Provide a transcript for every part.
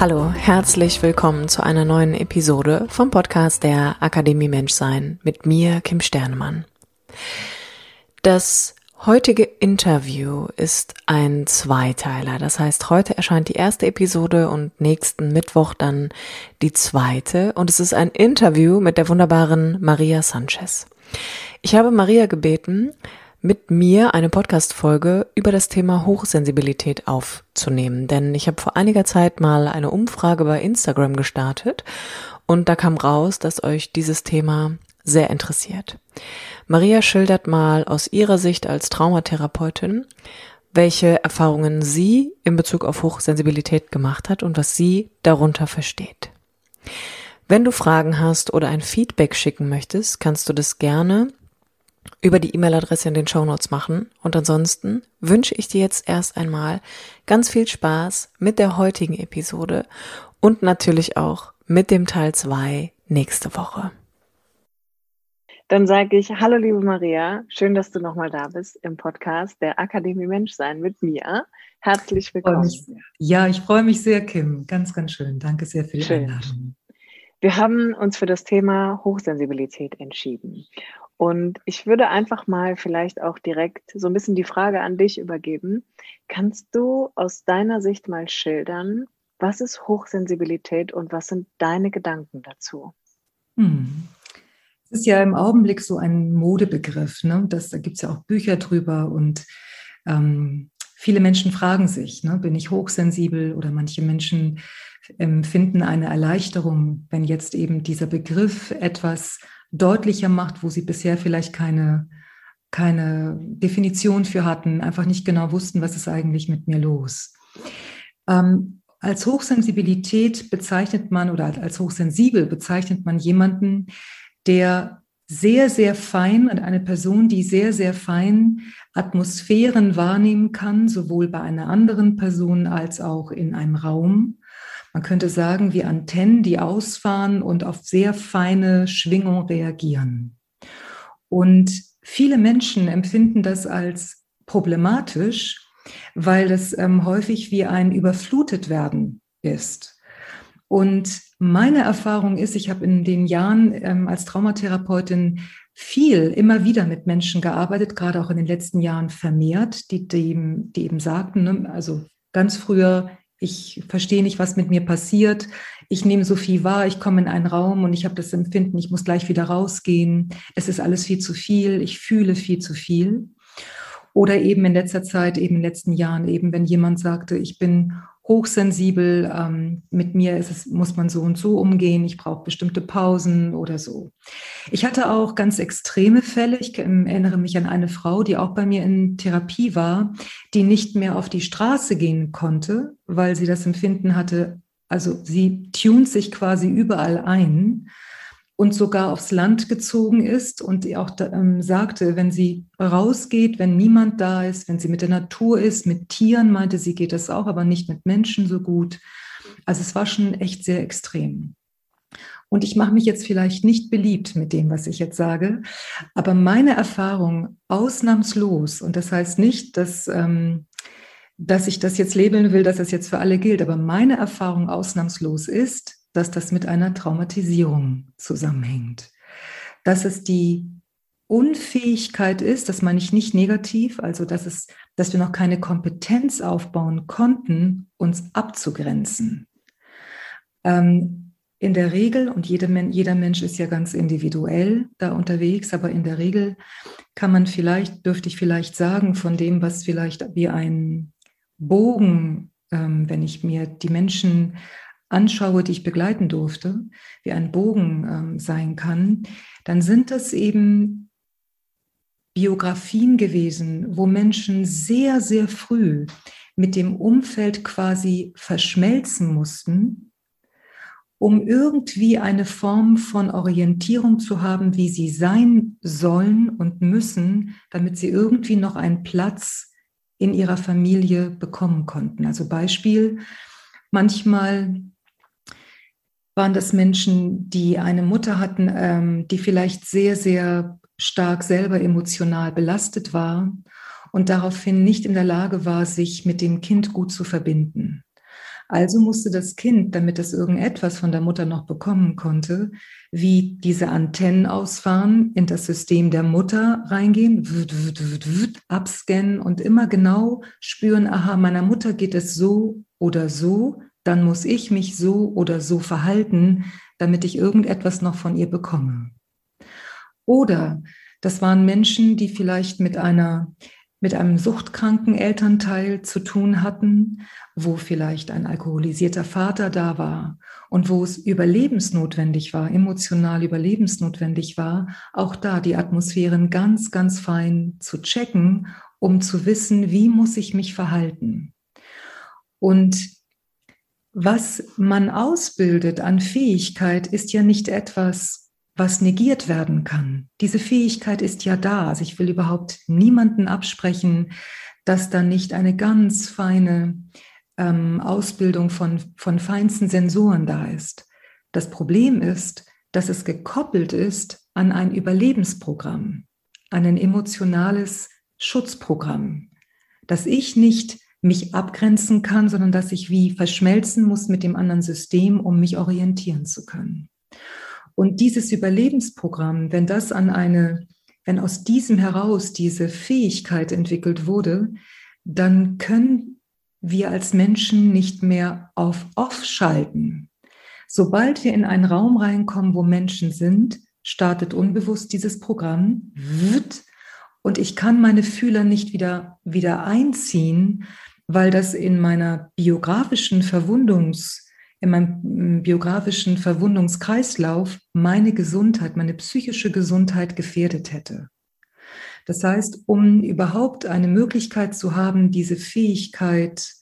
Hallo, herzlich willkommen zu einer neuen Episode vom Podcast der Akademie Menschsein mit mir, Kim Sternemann. Das heutige Interview ist ein Zweiteiler. Das heißt, heute erscheint die erste Episode und nächsten Mittwoch dann die zweite. Und es ist ein Interview mit der wunderbaren Maria Sanchez. Ich habe Maria gebeten, mit mir eine Podcast-Folge über das Thema Hochsensibilität aufzunehmen. Denn ich habe vor einiger Zeit mal eine Umfrage bei Instagram gestartet und da kam raus, dass euch dieses Thema sehr interessiert. Maria schildert mal aus ihrer Sicht als Traumatherapeutin, welche Erfahrungen sie in Bezug auf Hochsensibilität gemacht hat und was sie darunter versteht. Wenn du Fragen hast oder ein Feedback schicken möchtest, kannst du das gerne über die E-Mail-Adresse in den Show Notes machen. Und ansonsten wünsche ich dir jetzt erst einmal ganz viel Spaß mit der heutigen Episode und natürlich auch mit dem Teil 2 nächste Woche. Dann sage ich Hallo liebe Maria, schön, dass du nochmal da bist im Podcast der Akademie Menschsein mit mir. Herzlich willkommen. Ich ja, ich freue mich sehr, Kim. Ganz, ganz schön. Danke sehr für die schön. Einladung. Wir haben uns für das Thema Hochsensibilität entschieden. Und ich würde einfach mal vielleicht auch direkt so ein bisschen die Frage an dich übergeben. Kannst du aus deiner Sicht mal schildern, was ist Hochsensibilität und was sind deine Gedanken dazu? Hm. Es ist ja im Augenblick so ein Modebegriff. Ne? Das, da gibt es ja auch Bücher drüber und ähm, viele Menschen fragen sich, ne, bin ich hochsensibel oder manche Menschen empfinden eine Erleichterung, wenn jetzt eben dieser Begriff etwas deutlicher macht, wo sie bisher vielleicht keine, keine Definition für hatten, einfach nicht genau wussten, was ist eigentlich mit mir los. Ähm, als Hochsensibilität bezeichnet man oder als hochsensibel bezeichnet man jemanden, der sehr, sehr fein und eine Person, die sehr, sehr fein Atmosphären wahrnehmen kann, sowohl bei einer anderen Person als auch in einem Raum man könnte sagen, wie Antennen, die ausfahren und auf sehr feine Schwingung reagieren. Und viele Menschen empfinden das als problematisch, weil es ähm, häufig wie ein überflutet werden ist. Und meine Erfahrung ist, ich habe in den Jahren ähm, als Traumatherapeutin viel, immer wieder mit Menschen gearbeitet, gerade auch in den letzten Jahren vermehrt, die, die, die eben sagten, ne, also ganz früher ich verstehe nicht, was mit mir passiert. Ich nehme so viel wahr, ich komme in einen Raum und ich habe das Empfinden, ich muss gleich wieder rausgehen. Es ist alles viel zu viel, ich fühle viel zu viel. Oder eben in letzter Zeit, eben in den letzten Jahren, eben wenn jemand sagte, ich bin hochsensibel, ähm, mit mir ist es, muss man so und so umgehen, ich brauche bestimmte Pausen oder so. Ich hatte auch ganz extreme Fälle. Ich erinnere mich an eine Frau, die auch bei mir in Therapie war, die nicht mehr auf die Straße gehen konnte, weil sie das Empfinden hatte, also sie tunt sich quasi überall ein und sogar aufs Land gezogen ist und auch ähm, sagte, wenn sie rausgeht, wenn niemand da ist, wenn sie mit der Natur ist, mit Tieren, meinte sie, geht das auch, aber nicht mit Menschen so gut. Also es war schon echt sehr extrem. Und ich mache mich jetzt vielleicht nicht beliebt mit dem, was ich jetzt sage, aber meine Erfahrung ausnahmslos, und das heißt nicht, dass, ähm, dass ich das jetzt labeln will, dass das jetzt für alle gilt, aber meine Erfahrung ausnahmslos ist, dass das mit einer Traumatisierung zusammenhängt. Dass es die Unfähigkeit ist, das meine ich nicht negativ, also dass, es, dass wir noch keine Kompetenz aufbauen konnten, uns abzugrenzen. Ähm, in der Regel, und jeder, jeder Mensch ist ja ganz individuell da unterwegs, aber in der Regel kann man vielleicht, dürfte ich vielleicht sagen, von dem, was vielleicht wie ein Bogen, ähm, wenn ich mir die Menschen anschaue, die ich begleiten durfte, wie ein Bogen ähm, sein kann, dann sind das eben Biografien gewesen, wo Menschen sehr, sehr früh mit dem Umfeld quasi verschmelzen mussten, um irgendwie eine Form von Orientierung zu haben, wie sie sein sollen und müssen, damit sie irgendwie noch einen Platz in ihrer Familie bekommen konnten. Also Beispiel, manchmal waren das Menschen, die eine Mutter hatten, ähm, die vielleicht sehr, sehr stark selber emotional belastet war und daraufhin nicht in der Lage war, sich mit dem Kind gut zu verbinden. Also musste das Kind, damit es irgendetwas von der Mutter noch bekommen konnte, wie diese Antennen ausfahren, in das System der Mutter reingehen, abscannen und immer genau spüren, aha, meiner Mutter geht es so oder so, dann muss ich mich so oder so verhalten, damit ich irgendetwas noch von ihr bekomme. Oder das waren Menschen, die vielleicht mit einer mit einem suchtkranken Elternteil zu tun hatten, wo vielleicht ein alkoholisierter Vater da war und wo es überlebensnotwendig war, emotional überlebensnotwendig war, auch da die Atmosphären ganz, ganz fein zu checken, um zu wissen, wie muss ich mich verhalten. Und was man ausbildet an Fähigkeit, ist ja nicht etwas, was negiert werden kann. Diese Fähigkeit ist ja da. Also ich will überhaupt niemanden absprechen, dass da nicht eine ganz feine ähm, Ausbildung von, von feinsten Sensoren da ist. Das Problem ist, dass es gekoppelt ist an ein Überlebensprogramm, an ein emotionales Schutzprogramm, dass ich nicht mich abgrenzen kann, sondern dass ich wie verschmelzen muss mit dem anderen System, um mich orientieren zu können. Und dieses Überlebensprogramm, wenn das an eine, wenn aus diesem heraus diese Fähigkeit entwickelt wurde, dann können wir als Menschen nicht mehr auf Off schalten. Sobald wir in einen Raum reinkommen, wo Menschen sind, startet unbewusst dieses Programm und ich kann meine Fühler nicht wieder, wieder einziehen, weil das in meiner biografischen Verwundungs, in meinem mm, biografischen Verwundungskreislauf meine Gesundheit, meine psychische Gesundheit gefährdet hätte. Das heißt, um überhaupt eine Möglichkeit zu haben, diese Fähigkeit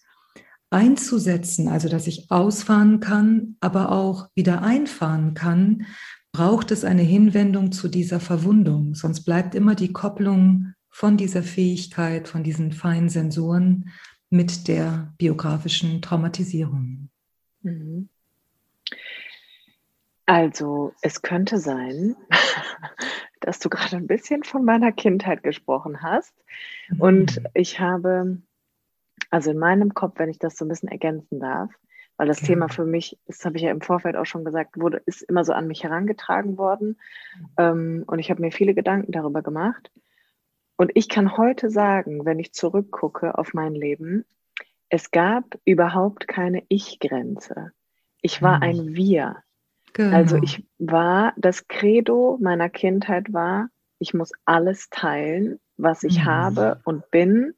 einzusetzen, also dass ich ausfahren kann, aber auch wieder einfahren kann, braucht es eine Hinwendung zu dieser Verwundung. Sonst bleibt immer die Kopplung von dieser Fähigkeit, von diesen feinen Sensoren mit der biografischen Traumatisierung. Mhm. Also es könnte sein, dass du gerade ein bisschen von meiner Kindheit gesprochen hast. Mhm. Und ich habe, also in meinem Kopf, wenn ich das so ein bisschen ergänzen darf, weil das ja. Thema für mich, das habe ich ja im Vorfeld auch schon gesagt, wurde, ist immer so an mich herangetragen worden. Mhm. Ähm, und ich habe mir viele Gedanken darüber gemacht. Und ich kann heute sagen, wenn ich zurückgucke auf mein Leben, es gab überhaupt keine Ich-Grenze. Ich war mhm. ein Wir. Genau. Also ich war, das Credo meiner Kindheit war, ich muss alles teilen, was ich mhm. habe und bin.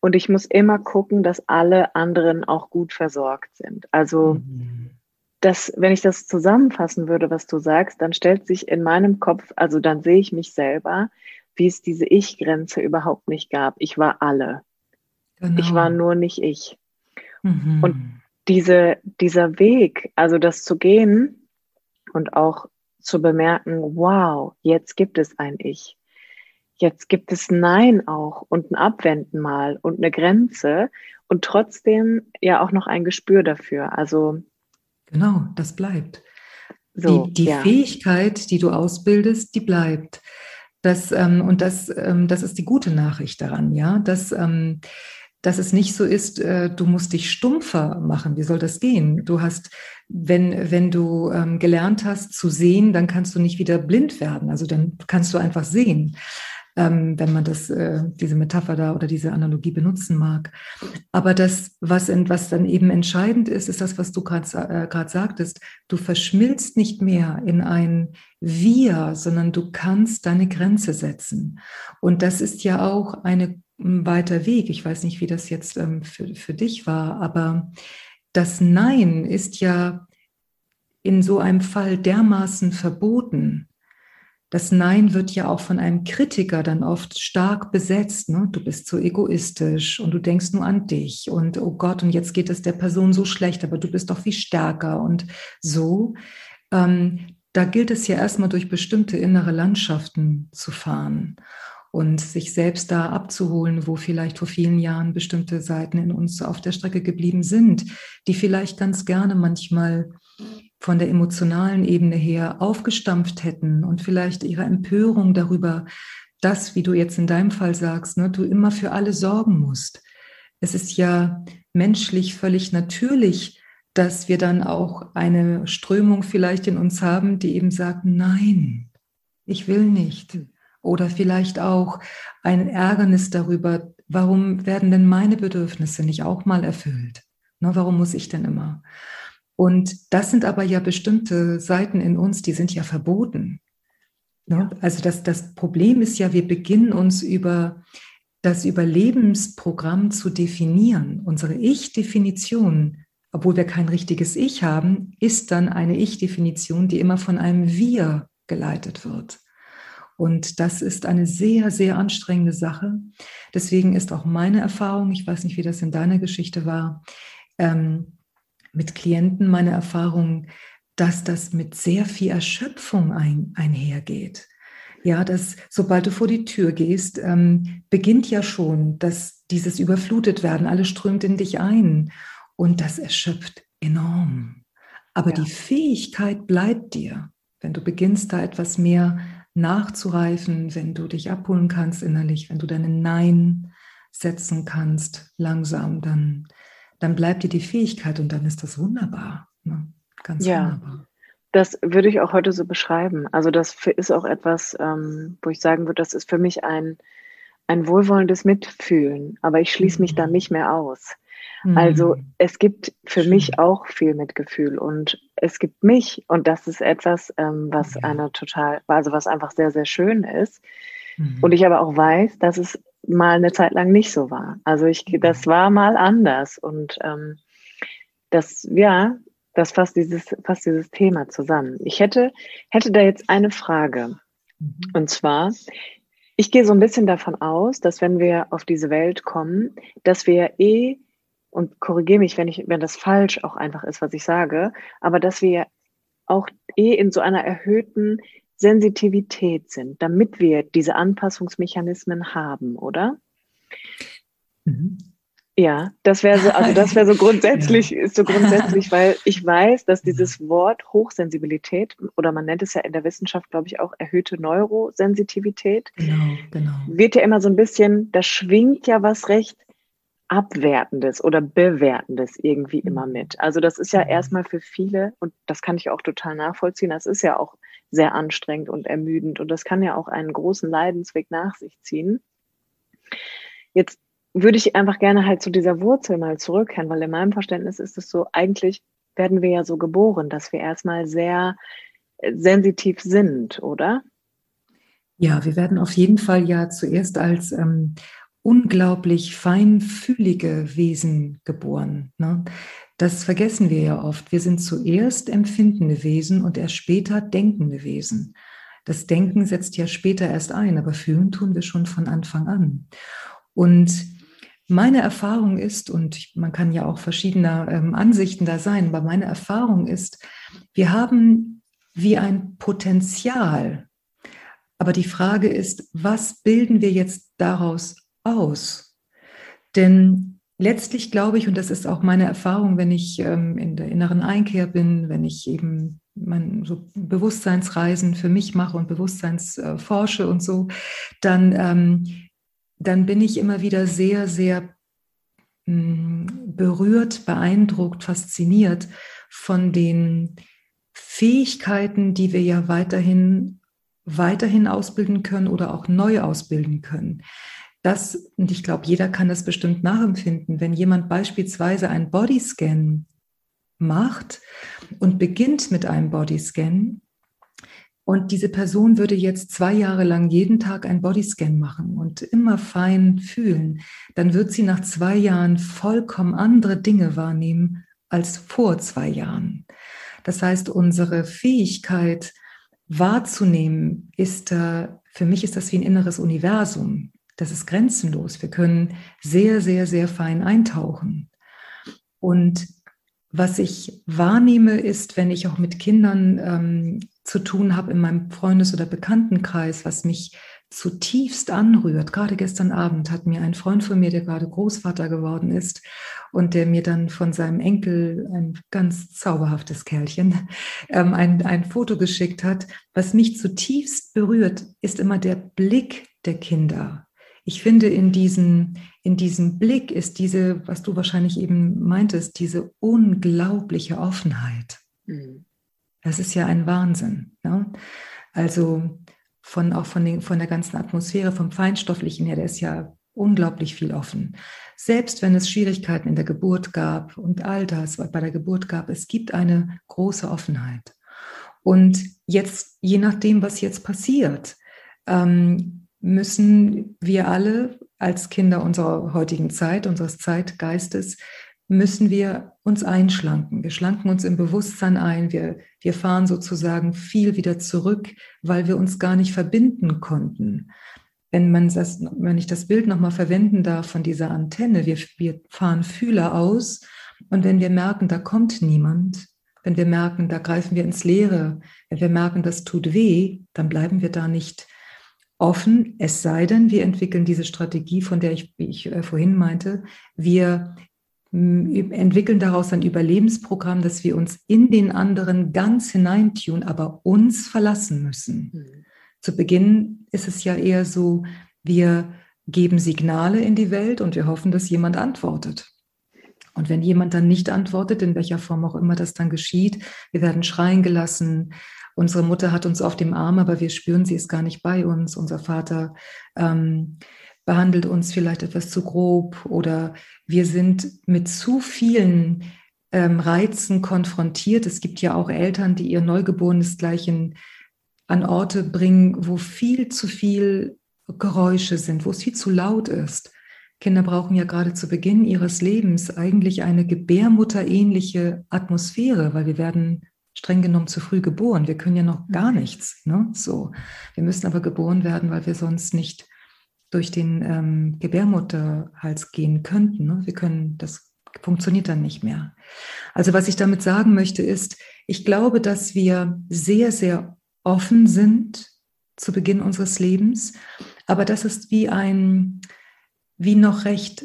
Und ich muss immer gucken, dass alle anderen auch gut versorgt sind. Also mhm. das, wenn ich das zusammenfassen würde, was du sagst, dann stellt sich in meinem Kopf, also dann sehe ich mich selber wie es diese Ich-Grenze überhaupt nicht gab. Ich war alle. Genau. Ich war nur nicht ich. Mhm. Und diese, dieser Weg, also das zu gehen und auch zu bemerken, wow, jetzt gibt es ein Ich. Jetzt gibt es Nein auch und ein Abwenden mal und eine Grenze und trotzdem ja auch noch ein Gespür dafür. Also genau, das bleibt. So, die, die ja. Fähigkeit, die du ausbildest, die bleibt. Das, ähm, und das, ähm, das ist die gute Nachricht daran, ja, dass, ähm, dass es nicht so ist, äh, du musst dich stumpfer machen. Wie soll das gehen? Du hast, wenn, wenn du ähm, gelernt hast zu sehen, dann kannst du nicht wieder blind werden. Also dann kannst du einfach sehen ähm, wenn man das, äh, diese Metapher da oder diese Analogie benutzen mag. Aber das, was, was dann eben entscheidend ist, ist das, was du gerade äh, sagtest. Du verschmilzt nicht mehr in ein Wir, sondern du kannst deine Grenze setzen. Und das ist ja auch ein weiter Weg. Ich weiß nicht, wie das jetzt ähm, für, für dich war, aber das Nein ist ja in so einem Fall dermaßen verboten, das Nein wird ja auch von einem Kritiker dann oft stark besetzt. Ne? Du bist so egoistisch und du denkst nur an dich und oh Gott, und jetzt geht es der Person so schlecht, aber du bist doch viel stärker und so. Ähm, da gilt es ja erstmal durch bestimmte innere Landschaften zu fahren und sich selbst da abzuholen, wo vielleicht vor vielen Jahren bestimmte Seiten in uns auf der Strecke geblieben sind, die vielleicht ganz gerne manchmal von der emotionalen Ebene her aufgestampft hätten und vielleicht ihre Empörung darüber, dass, wie du jetzt in deinem Fall sagst, ne, du immer für alle sorgen musst. Es ist ja menschlich völlig natürlich, dass wir dann auch eine Strömung vielleicht in uns haben, die eben sagt, nein, ich will nicht. Oder vielleicht auch ein Ärgernis darüber, warum werden denn meine Bedürfnisse nicht auch mal erfüllt? Ne, warum muss ich denn immer? Und das sind aber ja bestimmte Seiten in uns, die sind ja verboten. Ne? Also das, das Problem ist ja, wir beginnen uns über das Überlebensprogramm zu definieren. Unsere Ich-Definition, obwohl wir kein richtiges Ich haben, ist dann eine Ich-Definition, die immer von einem Wir geleitet wird. Und das ist eine sehr, sehr anstrengende Sache. Deswegen ist auch meine Erfahrung, ich weiß nicht, wie das in deiner Geschichte war, ähm, mit Klienten meine Erfahrung, dass das mit sehr viel Erschöpfung ein, einhergeht. Ja, dass sobald du vor die Tür gehst, ähm, beginnt ja schon, dass dieses überflutet werden, alles strömt in dich ein und das erschöpft enorm. Aber ja. die Fähigkeit bleibt dir, wenn du beginnst, da etwas mehr nachzureifen, wenn du dich abholen kannst innerlich, wenn du deine Nein setzen kannst, langsam, dann dann bleibt dir die Fähigkeit und dann ist das wunderbar. Ne? Ganz ja. wunderbar. Das würde ich auch heute so beschreiben. Also das ist auch etwas, ähm, wo ich sagen würde, das ist für mich ein, ein wohlwollendes Mitfühlen, aber ich schließe mich mhm. nicht mehr aus. Mhm. Also es gibt für Schön. mich auch viel Mitgefühl und es gibt mich und das ist etwas, ähm, was ja. eine total, also was einfach sehr, sehr schön ist. Mhm. Und ich aber auch weiß, dass es mal eine Zeit lang nicht so war. Also ich, das war mal anders und ähm, das, ja, das fasst dieses, fasst dieses Thema zusammen. Ich hätte, hätte da jetzt eine Frage. Mhm. Und zwar, ich gehe so ein bisschen davon aus, dass wenn wir auf diese Welt kommen, dass wir eh, und korrigiere mich, wenn ich, wenn das falsch auch einfach ist, was ich sage, aber dass wir auch eh in so einer erhöhten Sensitivität sind, damit wir diese Anpassungsmechanismen haben, oder? Mhm. Ja, das wäre so, also das wäre so grundsätzlich, ja. ist so grundsätzlich, weil ich weiß, dass dieses Wort Hochsensibilität oder man nennt es ja in der Wissenschaft, glaube ich, auch erhöhte Neurosensitivität, genau, genau. wird ja immer so ein bisschen, da schwingt ja was recht Abwertendes oder Bewertendes irgendwie immer mhm. mit. Also das ist ja mhm. erstmal für viele, und das kann ich auch total nachvollziehen, das ist ja auch sehr anstrengend und ermüdend und das kann ja auch einen großen Leidensweg nach sich ziehen. Jetzt würde ich einfach gerne halt zu dieser Wurzel mal zurückkehren, weil in meinem Verständnis ist es so, eigentlich werden wir ja so geboren, dass wir erstmal sehr äh, sensitiv sind, oder? Ja, wir werden auf jeden Fall ja zuerst als ähm, unglaublich feinfühlige Wesen geboren. Ne? Das vergessen wir ja oft. Wir sind zuerst empfindende Wesen und erst später denkende Wesen. Das Denken setzt ja später erst ein, aber fühlen tun wir schon von Anfang an. Und meine Erfahrung ist, und man kann ja auch verschiedener ähm, Ansichten da sein, aber meine Erfahrung ist, wir haben wie ein Potenzial. Aber die Frage ist, was bilden wir jetzt daraus aus. Denn letztlich glaube ich, und das ist auch meine Erfahrung, wenn ich ähm, in der inneren Einkehr bin, wenn ich eben mein, so Bewusstseinsreisen für mich mache und Bewusstseinsforsche äh, und so, dann, ähm, dann bin ich immer wieder sehr, sehr mh, hm, berührt, beeindruckt, fasziniert von den Fähigkeiten, die wir ja weiterhin, weiterhin ausbilden können oder auch neu ausbilden können das, und ich glaube, jeder kann das bestimmt nachempfinden, wenn jemand beispielsweise einen Bodyscan macht und beginnt mit einem Bodyscan und diese Person würde jetzt zwei Jahre lang jeden Tag einen Bodyscan machen und immer fein fühlen, dann wird sie nach zwei Jahren vollkommen andere Dinge wahrnehmen als vor zwei Jahren. Das heißt, unsere Fähigkeit, wahrzunehmen, ist, äh, für mich ist das wie ein inneres Universum. Das ist grenzenlos. Wir können sehr, sehr, sehr fein eintauchen. Und was ich wahrnehme, ist, wenn ich auch mit Kindern ähm, zu tun habe in meinem Freundes- oder Bekanntenkreis, was mich zutiefst anrührt. Gerade gestern Abend hat mir ein Freund von mir, der gerade Großvater geworden ist und der mir dann von seinem Enkel, ein ganz zauberhaftes Kerlchen, ähm, ein, ein Foto geschickt hat. Was mich zutiefst berührt, ist immer der Blick der Kinder. Ich finde, in, diesen, in diesem Blick ist diese, was du wahrscheinlich eben meintest, diese unglaubliche Offenheit. Mhm. Das ist ja ein Wahnsinn. Ne? Also von, auch von, den, von der ganzen Atmosphäre, vom Feinstofflichen her, der ist ja unglaublich viel offen. Selbst wenn es Schwierigkeiten in der Geburt gab und all das bei der Geburt gab, es gibt eine große Offenheit. Und jetzt, je nachdem, was jetzt passiert, ähm, müssen wir alle als Kinder unserer heutigen Zeit, unseres Zeitgeistes, müssen wir uns einschlanken. Wir schlanken uns im Bewusstsein ein. Wir, wir fahren sozusagen viel wieder zurück, weil wir uns gar nicht verbinden konnten. Wenn, man das, wenn ich das Bild nochmal verwenden darf von dieser Antenne, wir, wir fahren Fühler aus und wenn wir merken, da kommt niemand, wenn wir merken, da greifen wir ins Leere, wenn wir merken, das tut weh, dann bleiben wir da nicht offen, es sei denn, wir entwickeln diese Strategie, von der ich, wie ich äh, vorhin meinte, wir entwickeln daraus ein Überlebensprogramm, dass wir uns in den anderen ganz hineintun, aber uns verlassen müssen. Mhm. Zu Beginn ist es ja eher so, wir geben Signale in die Welt und wir hoffen, dass jemand antwortet. Und wenn jemand dann nicht antwortet, in welcher Form auch immer das dann geschieht, wir werden schreien gelassen. Unsere Mutter hat uns auf dem Arm, aber wir spüren, sie ist gar nicht bei uns. Unser Vater ähm, behandelt uns vielleicht etwas zu grob oder wir sind mit zu vielen ähm, Reizen konfrontiert. Es gibt ja auch Eltern, die ihr Neugeborenes gleich in, an Orte bringen, wo viel zu viel Geräusche sind, wo es viel zu laut ist. Kinder brauchen ja gerade zu Beginn ihres Lebens eigentlich eine gebärmutterähnliche Atmosphäre, weil wir werden streng genommen zu früh geboren. Wir können ja noch gar nichts. Ne? So. Wir müssen aber geboren werden, weil wir sonst nicht durch den ähm, Gebärmutterhals gehen könnten. Ne? Wir können, das funktioniert dann nicht mehr. Also was ich damit sagen möchte ist, ich glaube, dass wir sehr, sehr offen sind zu Beginn unseres Lebens, aber das ist wie ein, wie noch recht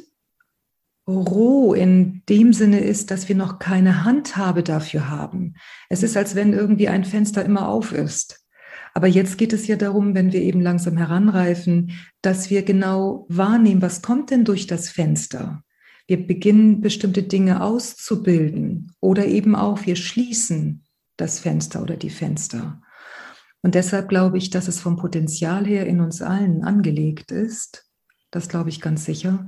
roh in dem Sinne ist, dass wir noch keine Handhabe dafür haben. Es ist, als wenn irgendwie ein Fenster immer auf ist. Aber jetzt geht es ja darum, wenn wir eben langsam heranreifen, dass wir genau wahrnehmen, was kommt denn durch das Fenster. Wir beginnen bestimmte Dinge auszubilden oder eben auch wir schließen das Fenster oder die Fenster. Und deshalb glaube ich, dass es vom Potenzial her in uns allen angelegt ist. Das glaube ich ganz sicher.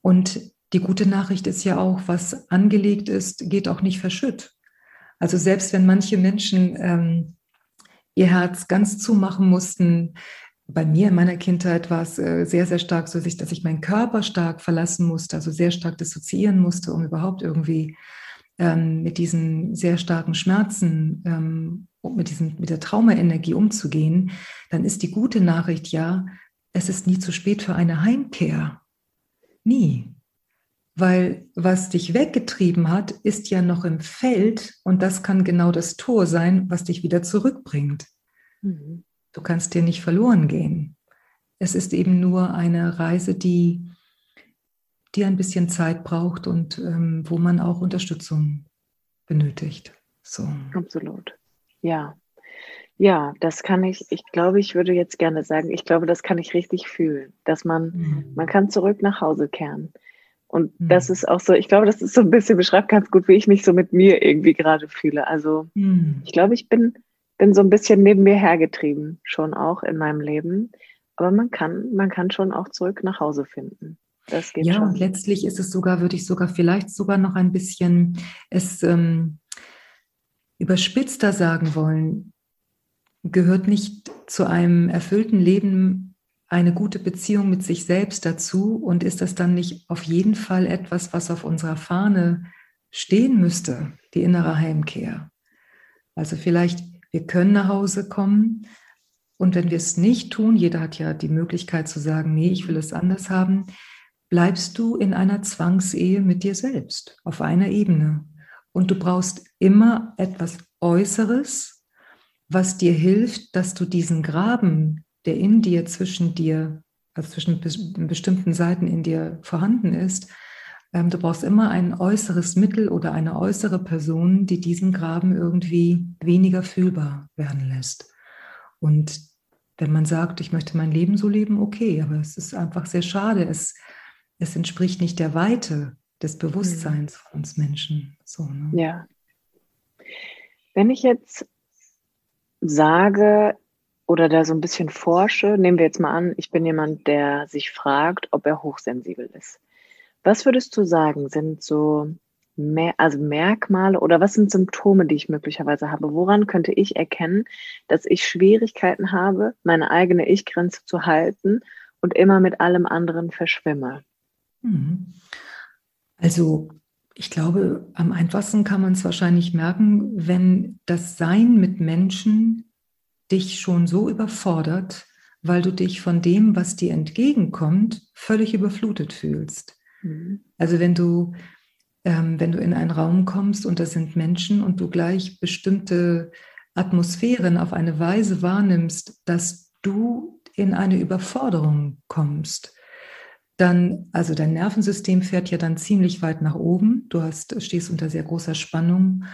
Und die gute Nachricht ist ja auch, was angelegt ist, geht auch nicht verschütt. Also selbst wenn manche Menschen ähm, ihr Herz ganz zumachen mussten. Bei mir in meiner Kindheit war es äh, sehr, sehr stark so, dass ich meinen Körper stark verlassen musste, also sehr stark dissoziieren musste, um überhaupt irgendwie ähm, mit diesen sehr starken Schmerzen, ähm, mit, diesen, mit der Traumaenergie umzugehen, dann ist die gute Nachricht ja, es ist nie zu spät für eine Heimkehr. Nie. Weil was dich weggetrieben hat, ist ja noch im Feld und das kann genau das Tor sein, was dich wieder zurückbringt. Mhm. Du kannst dir nicht verloren gehen. Es ist eben nur eine Reise, die, die ein bisschen Zeit braucht und ähm, wo man auch Unterstützung benötigt. So. Absolut. Ja. Ja, das kann ich, ich glaube, ich würde jetzt gerne sagen, ich glaube, das kann ich richtig fühlen, dass man, mhm. man kann zurück nach Hause kehren. Und mhm. das ist auch so, ich glaube, das ist so ein bisschen, beschreibt ganz gut, wie ich mich so mit mir irgendwie gerade fühle. Also mhm. ich glaube, ich bin, bin so ein bisschen neben mir hergetrieben, schon auch in meinem Leben. Aber man kann, man kann schon auch zurück nach Hause finden. Das geht ja, schon. und letztlich ist es sogar, würde ich sogar vielleicht sogar noch ein bisschen es ähm, überspitzter sagen wollen, gehört nicht zu einem erfüllten Leben eine gute Beziehung mit sich selbst dazu? Und ist das dann nicht auf jeden Fall etwas, was auf unserer Fahne stehen müsste, die innere Heimkehr? Also vielleicht Wir können nach Hause kommen. Und wenn wir es nicht tun, jeder hat ja die Möglichkeit zu sagen, nee, ich will es anders haben, bleibst du in einer Zwangsehe mit dir selbst auf einer Ebene. Und du brauchst immer etwas Äußeres, was dir hilft, dass du diesen Graben, der in dir zwischen dir, also zwischen bestimmten Seiten in dir vorhanden ist, ähm, du brauchst immer ein äußeres Mittel oder eine äußere Person, die diesen Graben irgendwie weniger fühlbar werden lässt. Und wenn man sagt, ich möchte mein Leben so leben, okay, aber es ist einfach sehr schade. Es, es entspricht nicht der Weite des Bewusstseins von uns Menschen. So, ne? Ja. Wenn ich jetzt sage oder da so ein bisschen forsche, nehmen wir jetzt mal an, ich bin jemand, der sich fragt, ob er hochsensibel ist. Was würdest du sagen, sind so mehr, also Merkmale oder was sind Symptome, die ich möglicherweise habe? Woran könnte ich erkennen, dass ich Schwierigkeiten habe, meine eigene Ich-Grenze zu halten und immer mit allem anderen verschwimme? Mhm. Also ich glaube, am einfachsten kann man es wahrscheinlich merken, wenn das Sein mit Menschen dich schon so überfordert, weil du dich von dem, was dir entgegenkommt, völlig überflutet fühlst. Mhm. Also wenn du, ähm, wenn du in einen Raum kommst und da sind Menschen und du gleich bestimmte Atmosphären auf eine Weise wahrnimmst, dass du in eine Überforderung kommst, dann, also dein Nervensystem fährt ja dann ziemlich weit nach oben. Du hast, stehst unter sehr großer Spannung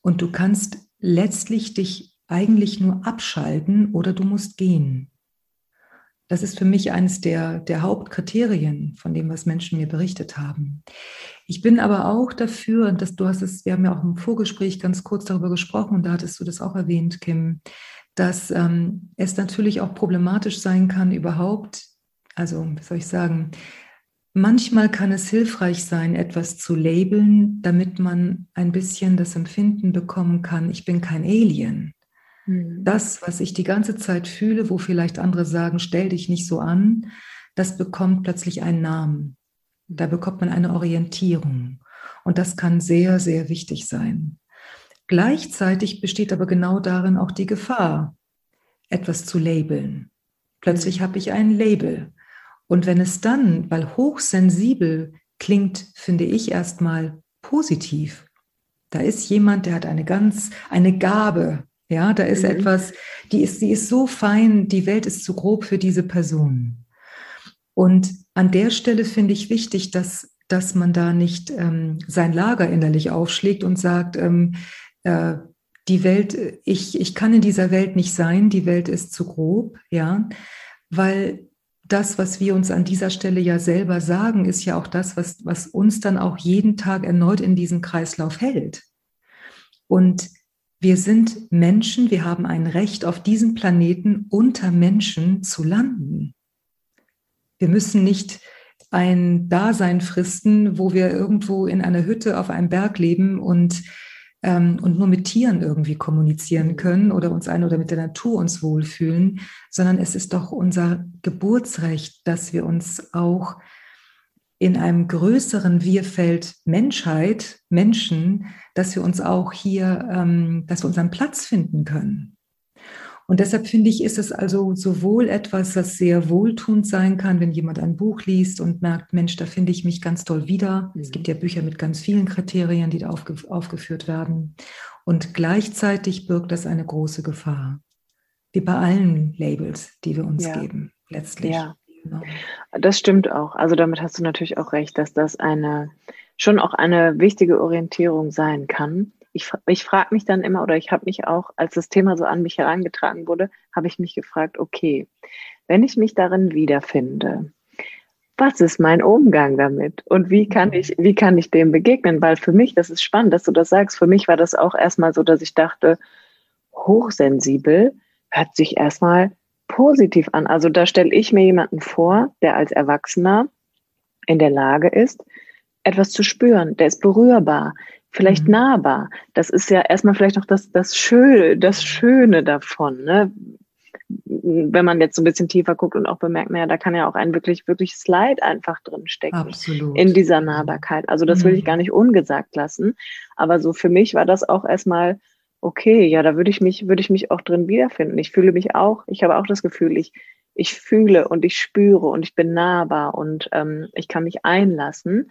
und du kannst letztlich dich eigentlich nur abschalten oder du musst gehen. Das ist für mich eines der, der Hauptkriterien von dem, was Menschen mir berichtet haben. Ich bin aber auch dafür, und das, du hast es, wir haben ja auch im Vorgespräch ganz kurz darüber gesprochen, und da hattest du das auch erwähnt, Kim, dass ähm, es natürlich auch problematisch sein kann, überhaupt, also wie soll ich sagen, manchmal kann es hilfreich sein, etwas zu labeln, damit man ein bisschen das Empfinden bekommen kann, ich bin kein Alien. Mhm. Das, was ich die ganze Zeit fühle, wo vielleicht andere sagen, stell dich nicht so an, das bekommt plötzlich einen Namen. Da bekommt man eine Orientierung. Und das kann sehr, sehr wichtig sein. Gleichzeitig besteht aber genau darin auch die Gefahr, etwas zu labeln. Plötzlich mhm. habe ich ein Label. Und wenn es dann, weil hochsensibel klingt, finde ich erstmal positiv. Da ist jemand, der hat eine ganz, eine Gabe, ja, da ist mhm. etwas, die ist, die ist so fein, die Welt ist zu grob für diese Person. Und an der Stelle finde ich wichtig, dass, dass man da nicht ähm, sein Lager innerlich aufschlägt und sagt, ähm, äh, die Welt, ich, ich kann in dieser Welt nicht sein, die Welt ist zu grob, ja, weil das, was wir uns an dieser Stelle ja selber sagen, ist ja auch das, was, was uns dann auch jeden Tag erneut in diesem Kreislauf hält. Und wir sind Menschen, wir haben ein Recht auf diesem Planeten unter Menschen zu landen. Wir müssen nicht ein Dasein fristen, wo wir irgendwo in einer Hütte auf einem Berg leben und, ähm, und nur mit Tieren irgendwie kommunizieren können oder uns ein oder mit der Natur uns wohlfühlen, sondern es ist doch unser Geburtsrecht, dass wir uns auch in einem größeren Wir-Feld Menschheit, Menschen, dass wir uns auch hier, ähm, dass wir unseren Platz finden können. Und deshalb finde ich, ist es also sowohl etwas, das sehr wohltuend sein kann, wenn jemand ein Buch liest und merkt, Mensch, da finde ich mich ganz toll wieder. Es gibt ja Bücher mit ganz vielen Kriterien, die da aufge aufgeführt werden. Und gleichzeitig birgt das eine große Gefahr. Wie bei allen Labels, die wir uns ja. geben, letztlich. Ja. Genau. Das stimmt auch. Also damit hast du natürlich auch recht, dass das eine schon auch eine wichtige Orientierung sein kann. Ich, ich frage mich dann immer, oder ich habe mich auch, als das Thema so an mich herangetragen wurde, habe ich mich gefragt, okay, wenn ich mich darin wiederfinde, was ist mein Umgang damit und wie kann ich, wie kann ich dem begegnen? Weil für mich, das ist spannend, dass du das sagst, für mich war das auch erstmal so, dass ich dachte, hochsensibel hört sich erstmal positiv an. Also da stelle ich mir jemanden vor, der als Erwachsener in der Lage ist, etwas zu spüren. Der ist berührbar, vielleicht mhm. nahbar. Das ist ja erstmal vielleicht auch das, das Schöne, das Schöne davon. Ne? Wenn man jetzt so ein bisschen tiefer guckt und auch bemerkt, naja, da kann ja auch ein wirklich, wirklich Slide einfach drin stecken. Absolut. In dieser Nahbarkeit. Also das will ich mhm. gar nicht ungesagt lassen. Aber so für mich war das auch erstmal okay, ja, da würde ich mich, würde ich mich auch drin wiederfinden. Ich fühle mich auch, ich habe auch das Gefühl, ich, ich fühle und ich spüre und ich bin nahbar und ähm, ich kann mich einlassen.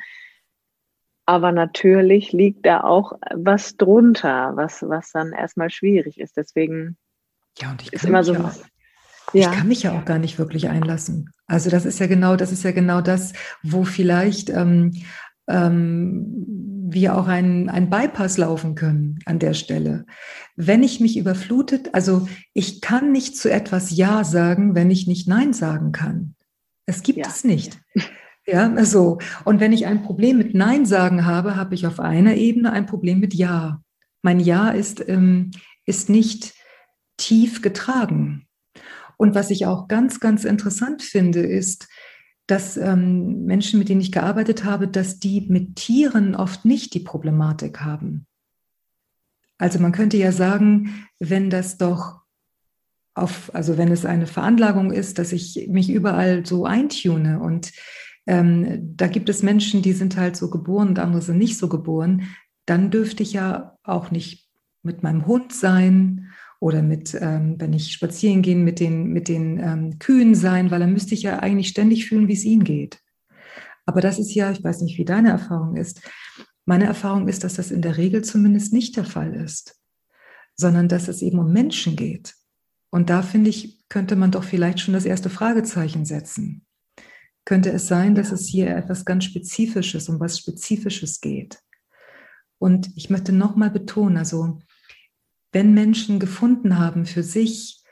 Aber natürlich liegt da auch was drunter, was, was dann erstmal schwierig ist. Deswegen ja, und ich ist immer so. Ja. Ich kann mich ja auch gar nicht wirklich einlassen. Also das ist ja genau, das ist ja genau das, wo vielleicht ähm, ähm, wir auch einen, einen Bypass laufen können an der Stelle. Wenn ich mich überflutet, also ich kann nicht zu etwas Ja sagen, wenn ich nicht Nein sagen kann. Es gibt ja. es nicht. Ja, so. Und wenn ich ein Problem mit Nein sagen habe, habe ich auf einer Ebene ein Problem mit Ja. Mein Ja ist, ähm, ist nicht tief getragen. Und was ich auch ganz, ganz interessant finde, ist, dass ähm, Menschen, mit denen ich gearbeitet habe, dass die mit Tieren oft nicht die Problematik haben. Also man könnte ja sagen, wenn das doch auf, also wenn es eine Veranlagung ist, dass ich mich überall so eintune und ähm, da gibt es Menschen, die sind halt so geboren und andere sind nicht so geboren, dann dürfte ich ja auch nicht mit meinem Hund sein oder mit, ähm, wenn ich spazieren gehe, mit den, mit den ähm, Kühen sein, weil dann müsste ich ja eigentlich ständig fühlen, wie es ihnen geht. Aber das ist ja, ich weiß nicht, wie deine Erfahrung ist. Meine Erfahrung ist, dass das in der Regel zumindest nicht der Fall ist, sondern dass es eben um Menschen geht. Und da finde ich, könnte man doch vielleicht schon das erste Fragezeichen setzen. Könnte es sein, dass es hier etwas ganz Spezifisches, um was Spezifisches geht? Und ich möchte nochmal betonen, also wenn Menschen gefunden haben für sich,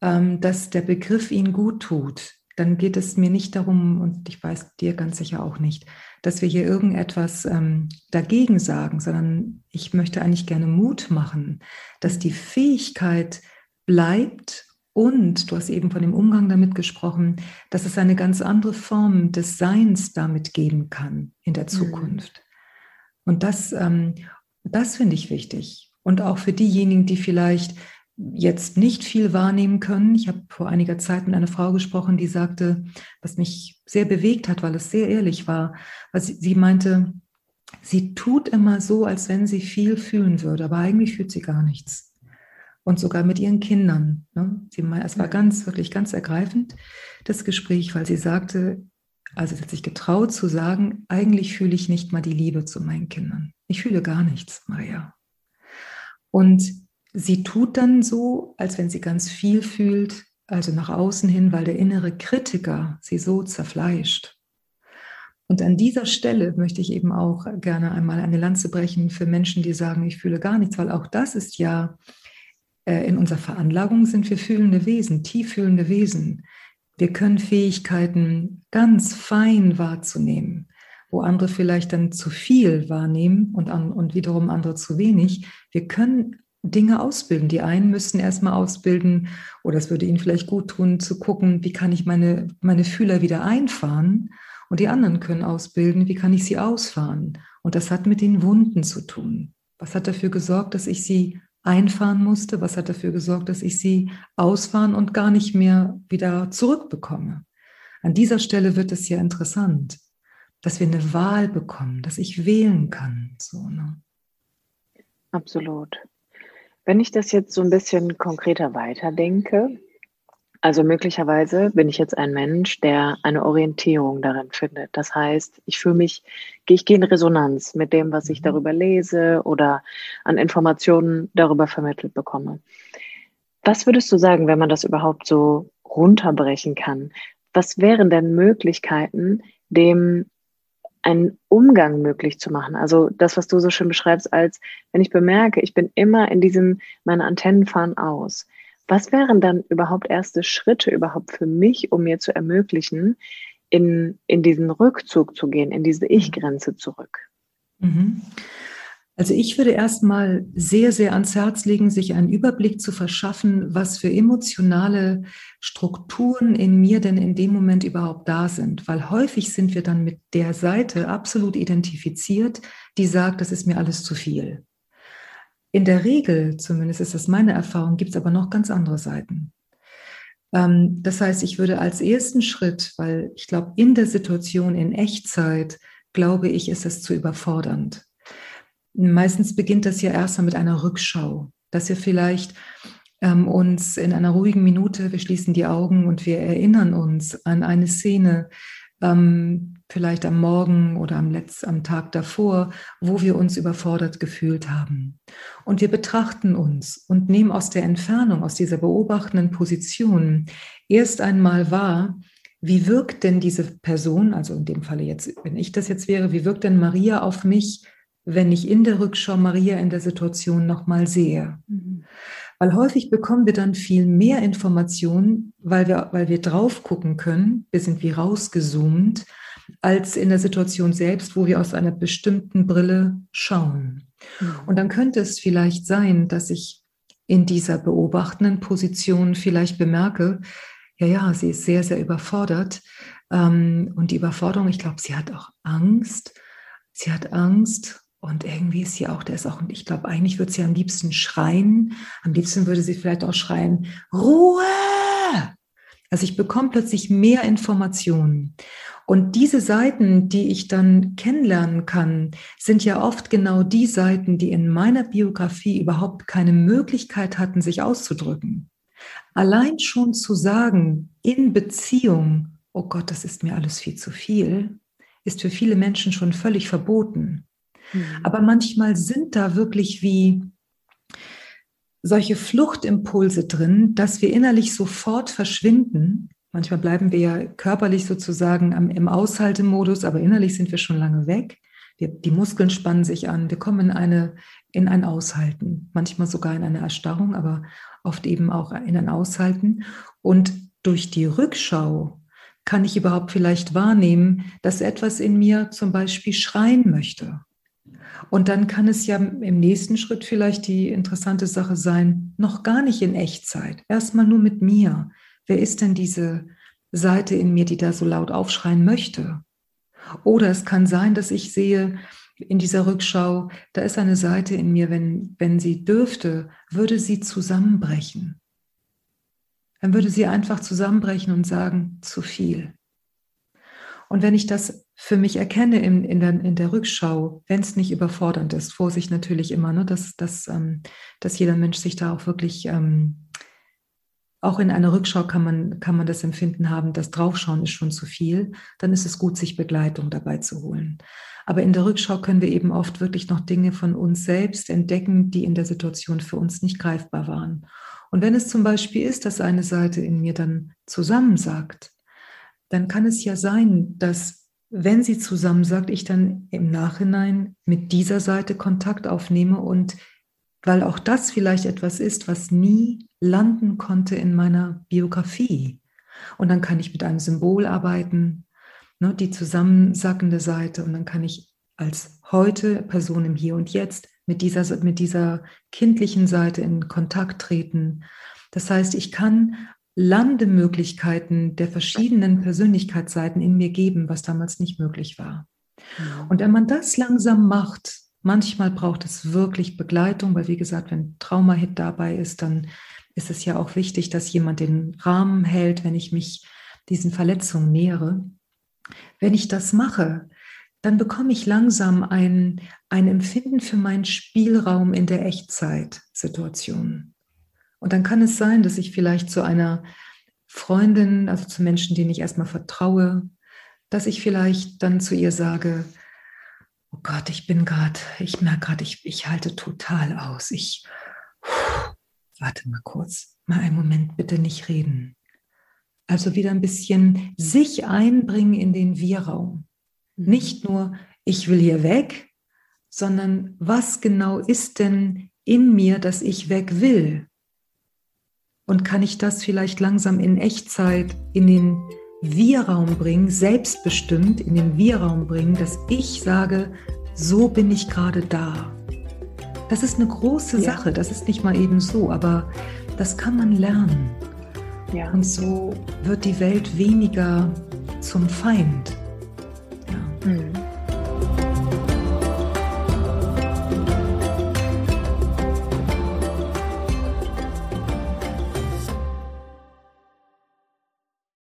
ähm, dass der Begriff ihnen gut tut, dann geht es mir nicht darum, und ich weiß dir ganz sicher auch nicht, dass wir hier irgendetwas ähm, dagegen sagen, sondern ich möchte eigentlich gerne Mut machen, dass die Fähigkeit bleibt und, du hast eben von dem Umgang damit gesprochen, dass es eine ganz andere Form des Seins damit geben kann in der mhm. Zukunft. Mhm. Und das, ähm, das finde ich wichtig. Und auch für diejenigen, die vielleicht jetzt nicht viel wahrnehmen können. Ich habe vor einiger Zeit mit einer Frau gesprochen, die sagte, was mich sehr bewegt hat, weil es sehr ehrlich war, weil sie, sie meinte, sie tut immer so, als wenn sie viel fühlen würde, aber eigentlich fühlt sie gar nichts. Und sogar mit ihren Kindern. Ne? Sie, es war ganz, wirklich ganz ergreifend, das Gespräch, weil sie sagte, also sie hat sich getraut zu sagen, eigentlich fühle ich nicht mal die Liebe zu meinen Kindern. Ich fühle gar nichts, Maria. Und sie tut dann so, als wenn sie ganz viel fühlt, also nach außen hin, weil der innere Kritiker sie so zerfleischt. Und an dieser Stelle möchte ich eben auch gerne einmal eine Lanze brechen für Menschen, die sagen, ich fühle gar nichts, weil auch das ist ja in unserer Veranlagung sind wir fühlende Wesen, tief fühlende Wesen. Wir können Fähigkeiten ganz fein wahrzunehmen wo andere vielleicht dann zu viel wahrnehmen und, an, und wiederum andere zu wenig. Wir können Dinge ausbilden. Die einen müssen erstmal ausbilden, oder es würde ihnen vielleicht gut tun, zu gucken, wie kann ich meine, meine Fühler wieder einfahren. Und die anderen können ausbilden, wie kann ich sie ausfahren. Und das hat mit den Wunden zu tun. Was hat dafür gesorgt, dass ich sie einfahren musste? Was hat dafür gesorgt, dass ich sie ausfahren und gar nicht mehr wieder zurückbekomme? An dieser Stelle wird es ja interessant dass wir eine Wahl bekommen, dass ich wählen kann. So, ne? Absolut. Wenn ich das jetzt so ein bisschen konkreter weiterdenke, also möglicherweise bin ich jetzt ein Mensch, der eine Orientierung darin findet. Das heißt, ich fühle mich, ich gehe in Resonanz mit dem, was ich mhm. darüber lese oder an Informationen darüber vermittelt bekomme. Was würdest du sagen, wenn man das überhaupt so runterbrechen kann? Was wären denn Möglichkeiten, dem einen Umgang möglich zu machen. Also das, was du so schön beschreibst, als wenn ich bemerke, ich bin immer in diesem, meine Antennen fahren aus. Was wären dann überhaupt erste Schritte überhaupt für mich, um mir zu ermöglichen, in, in diesen Rückzug zu gehen, in diese Ich-Grenze zurück? Mhm. Also ich würde erstmal sehr, sehr ans Herz legen, sich einen Überblick zu verschaffen, was für emotionale Strukturen in mir denn in dem Moment überhaupt da sind. Weil häufig sind wir dann mit der Seite absolut identifiziert, die sagt, das ist mir alles zu viel. In der Regel, zumindest ist das meine Erfahrung, gibt es aber noch ganz andere Seiten. Ähm, das heißt, ich würde als ersten Schritt, weil ich glaube, in der Situation in Echtzeit, glaube ich, ist es zu überfordernd Meistens beginnt das ja erstmal mit einer Rückschau. dass wir vielleicht ähm, uns in einer ruhigen Minute, wir schließen die Augen und wir erinnern uns an eine Szene, ähm, vielleicht am Morgen oder am, Letz-, am Tag davor, wo wir uns überfordert gefühlt haben. Und wir betrachten uns und nehmen aus der Entfernung, aus dieser beobachtenden Position erst einmal wahr, wie wirkt denn diese Person, also in dem Falle jetzt, wenn ich das jetzt wäre, wie wirkt denn Maria auf mich, wenn ich in der Rückschau Maria in der Situation nochmal sehe? Mhm. Weil häufig bekommen wir dann viel mehr Informationen, weil wir, weil wir drauf gucken können, wir sind wie rausgezoomt, als in der Situation selbst, wo wir aus einer bestimmten Brille schauen. Mhm. Und dann könnte es vielleicht sein, dass ich in dieser beobachtenden Position vielleicht bemerke, ja, ja, sie ist sehr, sehr überfordert. Ähm, und die Überforderung, ich glaube, sie hat auch Angst. Sie hat Angst und irgendwie ist sie auch, der ist auch, ich glaube, eigentlich würde sie am liebsten schreien. Am liebsten würde sie vielleicht auch schreien, Ruhe! Also ich bekomme plötzlich mehr Informationen. Und diese Seiten, die ich dann kennenlernen kann, sind ja oft genau die Seiten, die in meiner Biografie überhaupt keine Möglichkeit hatten, sich auszudrücken. Allein schon zu sagen, in Beziehung, oh Gott, das ist mir alles viel zu viel, ist für viele Menschen schon völlig verboten. Mhm. Aber manchmal sind da wirklich wie solche Fluchtimpulse drin, dass wir innerlich sofort verschwinden. Manchmal bleiben wir ja körperlich sozusagen im Aushaltemodus, aber innerlich sind wir schon lange weg. Wir, die Muskeln spannen sich an, wir kommen in, eine, in ein Aushalten, manchmal sogar in eine Erstarrung, aber oft eben auch in ein Aushalten. Und durch die Rückschau kann ich überhaupt vielleicht wahrnehmen, dass etwas in mir zum Beispiel schreien möchte und dann kann es ja im nächsten Schritt vielleicht die interessante Sache sein, noch gar nicht in Echtzeit, erstmal nur mit mir. Wer ist denn diese Seite in mir, die da so laut aufschreien möchte? Oder es kann sein, dass ich sehe in dieser Rückschau, da ist eine Seite in mir, wenn, wenn sie dürfte, würde sie zusammenbrechen. Dann würde sie einfach zusammenbrechen und sagen, zu viel. Und wenn ich das für mich erkenne in, in, der, in der Rückschau, wenn es nicht überfordernd ist, Vorsicht natürlich immer, ne, dass, dass, ähm, dass jeder Mensch sich da auch wirklich, ähm, auch in einer Rückschau kann man, kann man das Empfinden haben, das Draufschauen ist schon zu viel, dann ist es gut, sich Begleitung dabei zu holen. Aber in der Rückschau können wir eben oft wirklich noch Dinge von uns selbst entdecken, die in der Situation für uns nicht greifbar waren. Und wenn es zum Beispiel ist, dass eine Seite in mir dann zusammensagt, dann kann es ja sein, dass wenn sie zusammen sagt, ich dann im Nachhinein mit dieser Seite Kontakt aufnehme und weil auch das vielleicht etwas ist, was nie landen konnte in meiner Biografie. Und dann kann ich mit einem Symbol arbeiten, ne, die zusammensackende Seite, und dann kann ich als heute Person im Hier und Jetzt mit dieser, mit dieser kindlichen Seite in Kontakt treten. Das heißt, ich kann Landemöglichkeiten der verschiedenen Persönlichkeitsseiten in mir geben, was damals nicht möglich war. Mhm. Und wenn man das langsam macht, manchmal braucht es wirklich Begleitung, weil wie gesagt, wenn Trauma-Hit dabei ist, dann ist es ja auch wichtig, dass jemand den Rahmen hält, wenn ich mich diesen Verletzungen nähere. Wenn ich das mache, dann bekomme ich langsam ein, ein Empfinden für meinen Spielraum in der Echtzeit-Situation. Und dann kann es sein, dass ich vielleicht zu einer Freundin, also zu Menschen, denen ich erstmal vertraue, dass ich vielleicht dann zu ihr sage, oh Gott, ich bin gerade, ich merke gerade, ich, ich halte total aus. Ich, warte mal kurz, mal einen Moment, bitte nicht reden. Also wieder ein bisschen sich einbringen in den Wir-Raum. Mhm. Nicht nur, ich will hier weg, sondern was genau ist denn in mir, dass ich weg will? Und kann ich das vielleicht langsam in Echtzeit in den Wir-Raum bringen, selbstbestimmt in den Wir-Raum bringen, dass ich sage, so bin ich gerade da. Das ist eine große ja. Sache, das ist nicht mal eben so, aber das kann man lernen. Ja. Und so wird die Welt weniger zum Feind. Ja. Mhm.